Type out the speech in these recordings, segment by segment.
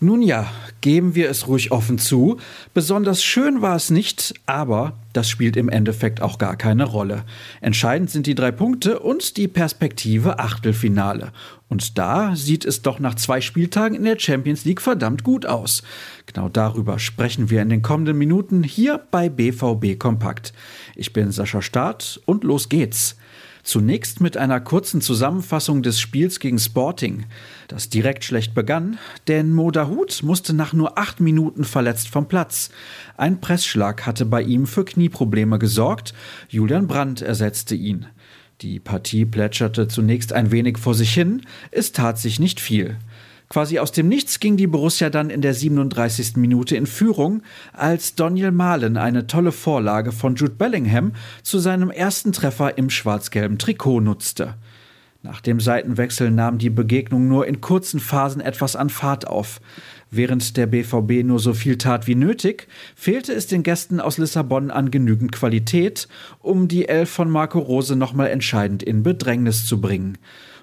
Nun ja, geben wir es ruhig offen zu. Besonders schön war es nicht, aber das spielt im Endeffekt auch gar keine Rolle. Entscheidend sind die drei Punkte und die Perspektive Achtelfinale. Und da sieht es doch nach zwei Spieltagen in der Champions League verdammt gut aus. Genau darüber sprechen wir in den kommenden Minuten hier bei BVB Kompakt. Ich bin Sascha Staat und los geht's. Zunächst mit einer kurzen Zusammenfassung des Spiels gegen Sporting, das direkt schlecht begann, denn Modahut musste nach nur acht Minuten verletzt vom Platz. Ein Pressschlag hatte bei ihm für Knieprobleme gesorgt, Julian Brandt ersetzte ihn. Die Partie plätscherte zunächst ein wenig vor sich hin, es tat sich nicht viel. Quasi aus dem Nichts ging die Borussia dann in der 37. Minute in Führung, als Daniel Mahlen eine tolle Vorlage von Jude Bellingham zu seinem ersten Treffer im schwarz-gelben Trikot nutzte. Nach dem Seitenwechsel nahm die Begegnung nur in kurzen Phasen etwas an Fahrt auf. Während der BVB nur so viel tat wie nötig, fehlte es den Gästen aus Lissabon an genügend Qualität, um die Elf von Marco Rose nochmal entscheidend in Bedrängnis zu bringen.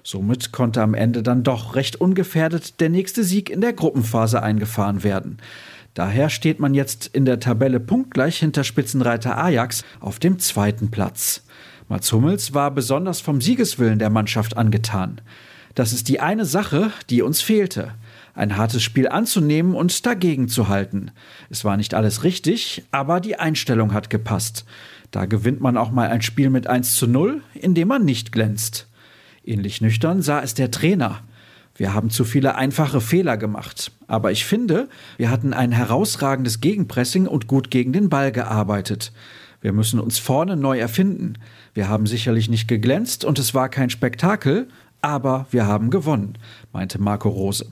Somit konnte am Ende dann doch recht ungefährdet der nächste Sieg in der Gruppenphase eingefahren werden. Daher steht man jetzt in der Tabelle punktgleich hinter Spitzenreiter Ajax auf dem zweiten Platz. Mats Hummels war besonders vom Siegeswillen der Mannschaft angetan. Das ist die eine Sache, die uns fehlte. Ein hartes Spiel anzunehmen und dagegen zu halten. Es war nicht alles richtig, aber die Einstellung hat gepasst. Da gewinnt man auch mal ein Spiel mit 1 zu 0, indem man nicht glänzt. Ähnlich nüchtern sah es der Trainer. Wir haben zu viele einfache Fehler gemacht. Aber ich finde, wir hatten ein herausragendes Gegenpressing und gut gegen den Ball gearbeitet. Wir müssen uns vorne neu erfinden. Wir haben sicherlich nicht geglänzt und es war kein Spektakel, aber wir haben gewonnen, meinte Marco Rose.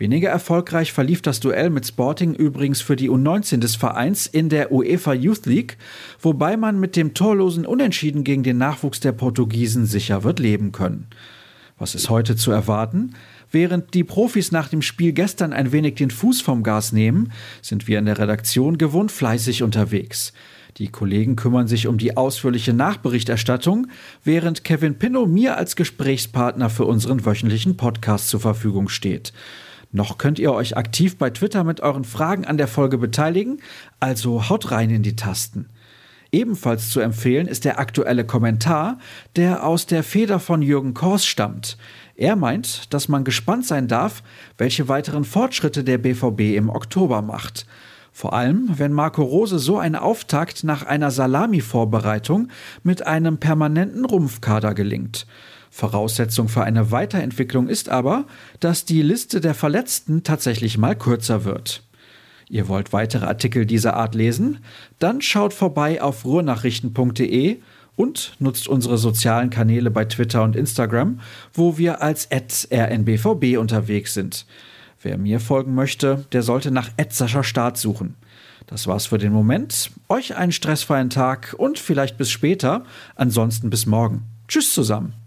Weniger erfolgreich verlief das Duell mit Sporting übrigens für die U19 des Vereins in der UEFA Youth League, wobei man mit dem torlosen Unentschieden gegen den Nachwuchs der Portugiesen sicher wird leben können. Was ist heute zu erwarten? Während die Profis nach dem Spiel gestern ein wenig den Fuß vom Gas nehmen, sind wir in der Redaktion gewohnt fleißig unterwegs. Die Kollegen kümmern sich um die ausführliche Nachberichterstattung, während Kevin Pinnow mir als Gesprächspartner für unseren wöchentlichen Podcast zur Verfügung steht. Noch könnt ihr euch aktiv bei Twitter mit euren Fragen an der Folge beteiligen, also haut rein in die Tasten. Ebenfalls zu empfehlen ist der aktuelle Kommentar, der aus der Feder von Jürgen Kors stammt. Er meint, dass man gespannt sein darf, welche weiteren Fortschritte der BVB im Oktober macht. Vor allem, wenn Marco Rose so einen Auftakt nach einer Salami-Vorbereitung mit einem permanenten Rumpfkader gelingt. Voraussetzung für eine Weiterentwicklung ist aber, dass die Liste der Verletzten tatsächlich mal kürzer wird. Ihr wollt weitere Artikel dieser Art lesen? Dann schaut vorbei auf ruhrnachrichten.de und nutzt unsere sozialen Kanäle bei Twitter und Instagram, wo wir als rnbvb unterwegs sind. Wer mir folgen möchte, der sollte nach Sascha Start suchen. Das war's für den Moment. Euch einen stressfreien Tag und vielleicht bis später. Ansonsten bis morgen. Tschüss zusammen.